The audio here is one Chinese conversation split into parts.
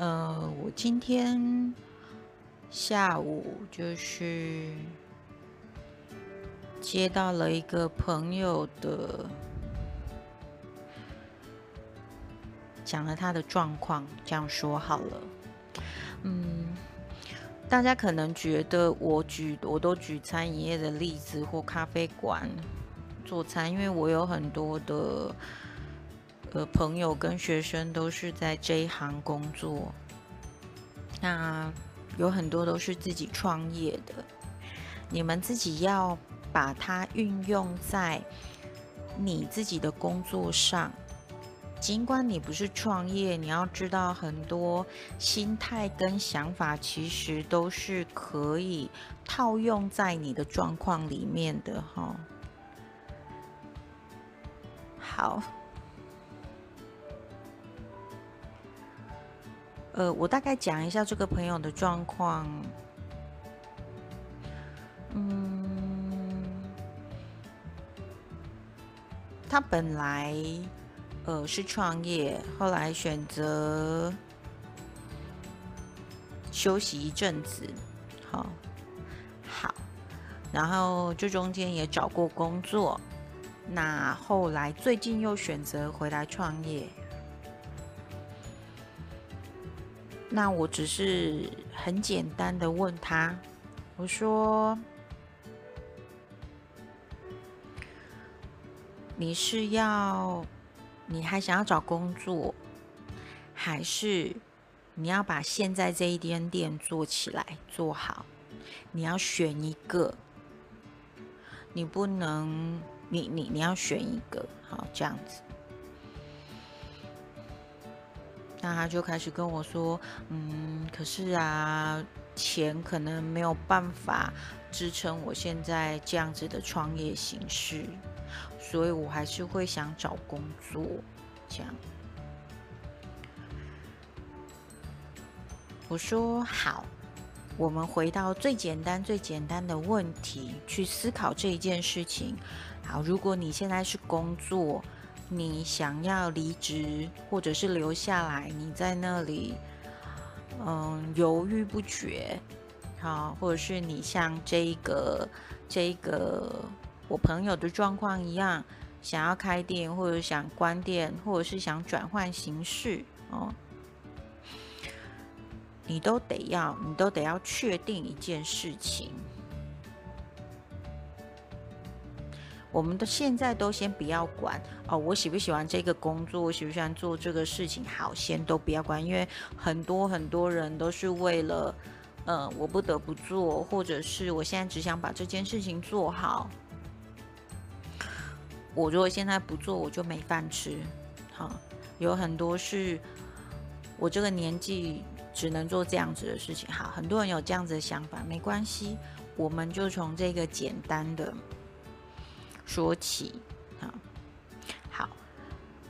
呃，我今天下午就是接到了一个朋友的，讲了他的状况，这样说好了。嗯，大家可能觉得我举我都举餐饮业的例子或咖啡馆做餐，因为我有很多的。呃，朋友跟学生都是在这一行工作，那有很多都是自己创业的。你们自己要把它运用在你自己的工作上，尽管你不是创业，你要知道很多心态跟想法其实都是可以套用在你的状况里面的哈。好。呃，我大概讲一下这个朋友的状况。嗯，他本来呃是创业，后来选择休息一阵子，好，好，然后这中间也找过工作，那后来最近又选择回来创业。那我只是很简单的问他，我说：“你是要，你还想要找工作，还是你要把现在这一间店做起来做好？你要选一个，你不能，你你你要选一个，好这样子。”那他就开始跟我说：“嗯，可是啊，钱可能没有办法支撑我现在这样子的创业形式，所以我还是会想找工作。”这样，我说：“好，我们回到最简单、最简单的问题去思考这一件事情。好，如果你现在是工作。”你想要离职，或者是留下来？你在那里，嗯，犹豫不决，好，或者是你像这个这个我朋友的状况一样，想要开店，或者想关店，或者是想转换形式，哦，你都得要，你都得要确定一件事情。我们的现在都先不要管哦，我喜不喜欢这个工作，喜不喜欢做这个事情，好，先都不要管，因为很多很多人都是为了，呃，我不得不做，或者是我现在只想把这件事情做好。我如果现在不做，我就没饭吃。好，有很多是我这个年纪只能做这样子的事情。好，很多人有这样子的想法，没关系，我们就从这个简单的。说起，啊，好，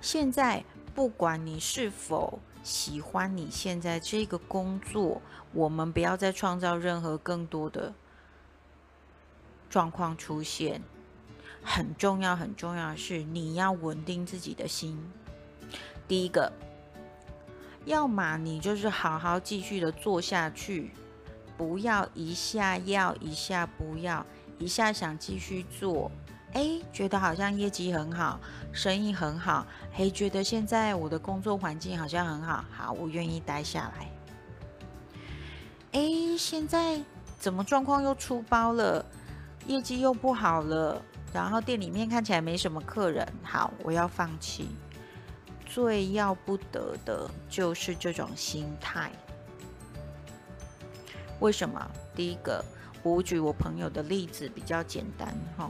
现在不管你是否喜欢你现在这个工作，我们不要再创造任何更多的状况出现。很重要，很重要的是你要稳定自己的心。第一个，要么你就是好好继续的做下去，不要一下要一下不要，一下想继续做。哎，觉得好像业绩很好，生意很好，嘿，觉得现在我的工作环境好像很好，好，我愿意待下来。哎，现在怎么状况又出包了，业绩又不好了，然后店里面看起来没什么客人，好，我要放弃。最要不得的就是这种心态。为什么？第一个，我举我朋友的例子比较简单，哈。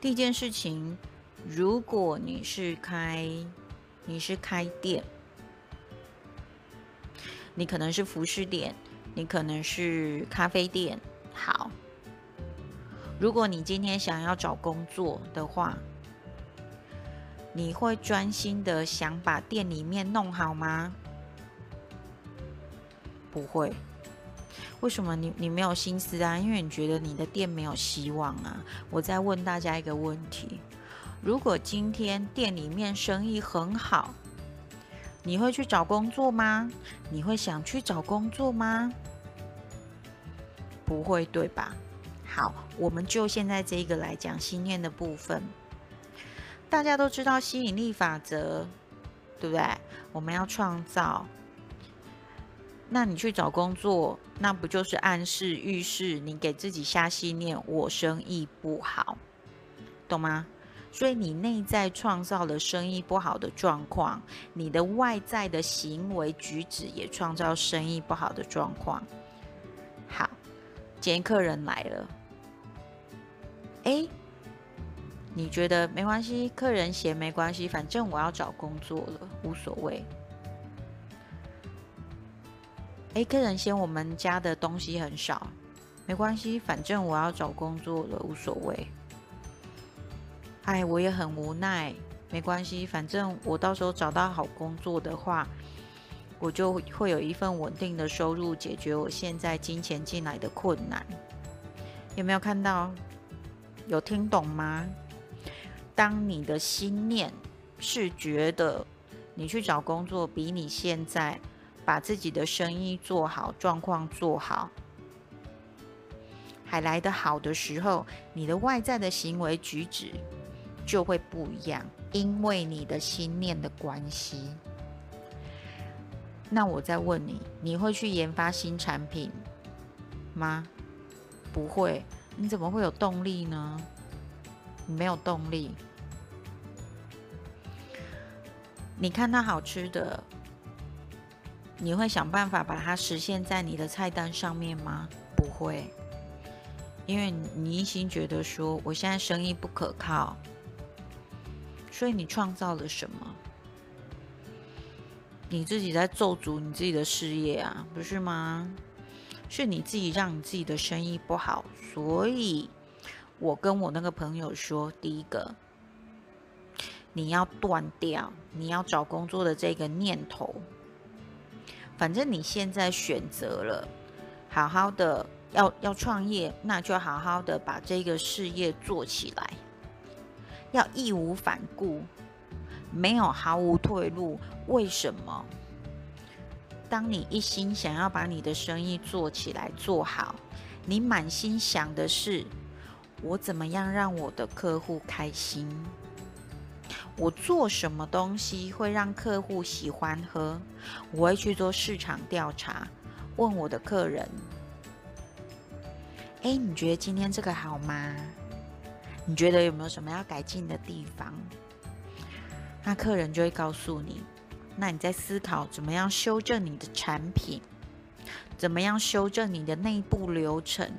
第一件事情，如果你是开，你是开店，你可能是服饰店，你可能是咖啡店。好，如果你今天想要找工作的话，你会专心的想把店里面弄好吗？不会。为什么你你没有心思啊？因为你觉得你的店没有希望啊。我再问大家一个问题：如果今天店里面生意很好，你会去找工作吗？你会想去找工作吗？不会，对吧？好，我们就现在这个来讲信念的部分。大家都知道吸引力法则，对不对？我们要创造。那你去找工作，那不就是暗示、预示你给自己下信念：我生意不好，懂吗？所以你内在创造了生意不好的状况，你的外在的行为举止也创造生意不好的状况。好，今天客人来了，哎，你觉得没关系？客人嫌没关系，反正我要找工作了，无所谓。哎，客人嫌我们家的东西很少，没关系，反正我要找工作了，无所谓。哎，我也很无奈，没关系，反正我到时候找到好工作的话，我就会有一份稳定的收入，解决我现在金钱进来的困难。有没有看到？有听懂吗？当你的心念是觉得你去找工作比你现在把自己的生意做好、状况做好还来得好的时候，你的外在的行为举止。就会不一样，因为你的心念的关系。那我再问你，你会去研发新产品吗？不会，你怎么会有动力呢？你没有动力。你看到好吃的，你会想办法把它实现在你的菜单上面吗？不会，因为你一心觉得说，我现在生意不可靠。所以你创造了什么？你自己在咒诅你自己的事业啊，不是吗？是你自己让你自己的生意不好。所以，我跟我那个朋友说，第一个，你要断掉你要找工作的这个念头。反正你现在选择了好好的要要创业，那就好好的把这个事业做起来。要义无反顾，没有毫无退路。为什么？当你一心想要把你的生意做起来、做好，你满心想的是我怎么样让我的客户开心？我做什么东西会让客户喜欢喝？我会去做市场调查，问我的客人：哎，你觉得今天这个好吗？你觉得有没有什么要改进的地方？那客人就会告诉你。那你在思考怎么样修正你的产品，怎么样修正你的内部流程，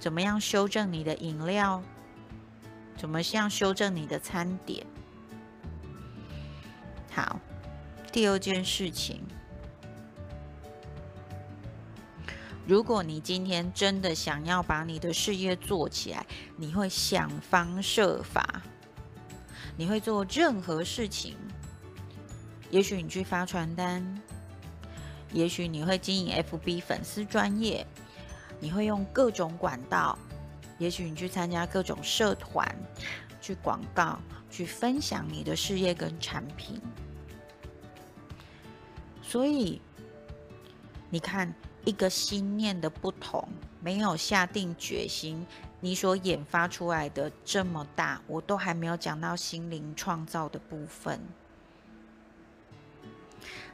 怎么样修正你的饮料，怎么样修正你的餐点。好，第二件事情。如果你今天真的想要把你的事业做起来，你会想方设法，你会做任何事情。也许你去发传单，也许你会经营 FB 粉丝专业，你会用各种管道，也许你去参加各种社团，去广告，去分享你的事业跟产品。所以，你看。一个心念的不同，没有下定决心，你所研发出来的这么大，我都还没有讲到心灵创造的部分。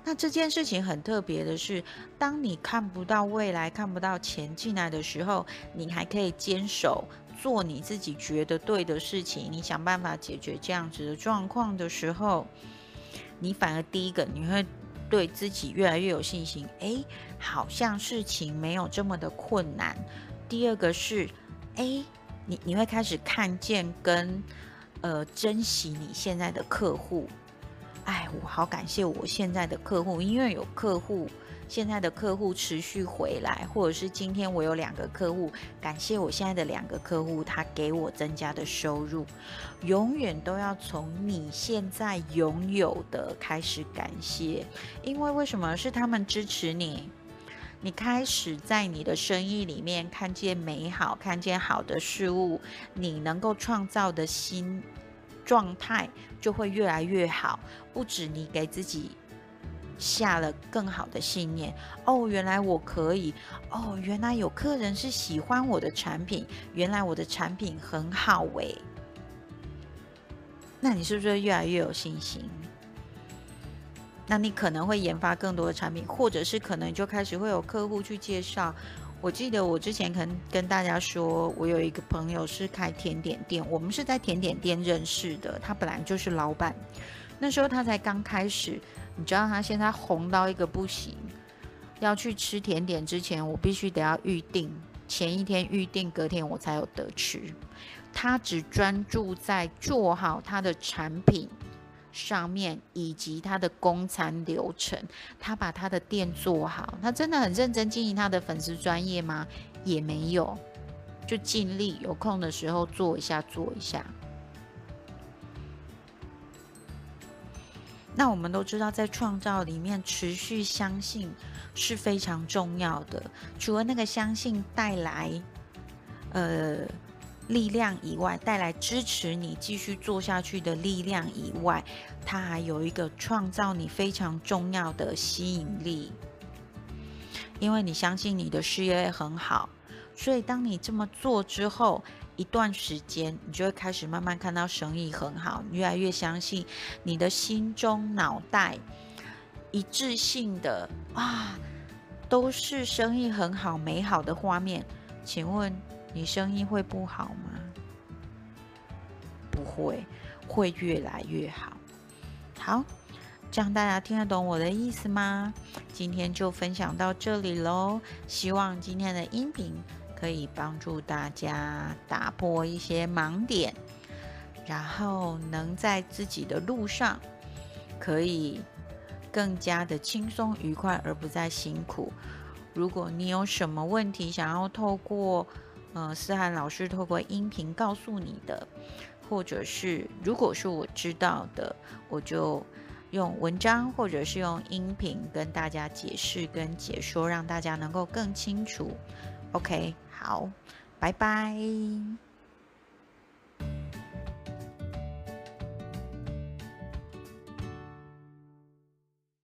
那这件事情很特别的是，当你看不到未来、看不到钱进来的时候，你还可以坚守做你自己觉得对的事情，你想办法解决这样子的状况的时候，你反而第一个你会。对自己越来越有信心，哎，好像事情没有这么的困难。第二个是，哎，你你会开始看见跟呃珍惜你现在的客户。哎，我好感谢我现在的客户，因为有客户。现在的客户持续回来，或者是今天我有两个客户，感谢我现在的两个客户，他给我增加的收入，永远都要从你现在拥有的开始感谢，因为为什么是他们支持你？你开始在你的生意里面看见美好，看见好的事物，你能够创造的新状态就会越来越好，不止你给自己。下了更好的信念。哦，原来我可以。哦，原来有客人是喜欢我的产品。原来我的产品很好诶。那你是不是越来越有信心？那你可能会研发更多的产品，或者是可能就开始会有客户去介绍。我记得我之前可能跟大家说，我有一个朋友是开甜点店，我们是在甜点店认识的。他本来就是老板，那时候他才刚开始。你知道他现在红到一个不行，要去吃甜点之前，我必须得要预定，前一天预定，隔天我才有得吃。他只专注在做好他的产品上面，以及他的供餐流程。他把他的店做好，他真的很认真经营他的粉丝专业吗？也没有，就尽力有空的时候做一下，做一下。那我们都知道，在创造里面持续相信是非常重要的。除了那个相信带来呃力量以外，带来支持你继续做下去的力量以外，它还有一个创造你非常重要的吸引力。因为你相信你的事业很好，所以当你这么做之后。一段时间，你就会开始慢慢看到生意很好，越来越相信你的心中脑袋一致性的啊，都是生意很好、美好的画面。请问你生意会不好吗？不会，会越来越好。好，这样大家听得懂我的意思吗？今天就分享到这里喽，希望今天的音频。可以帮助大家打破一些盲点，然后能在自己的路上可以更加的轻松愉快，而不再辛苦。如果你有什么问题想要透过呃思涵老师透过音频告诉你的，或者是如果是我知道的，我就用文章或者是用音频跟大家解释跟解说，让大家能够更清楚。OK。好，拜拜。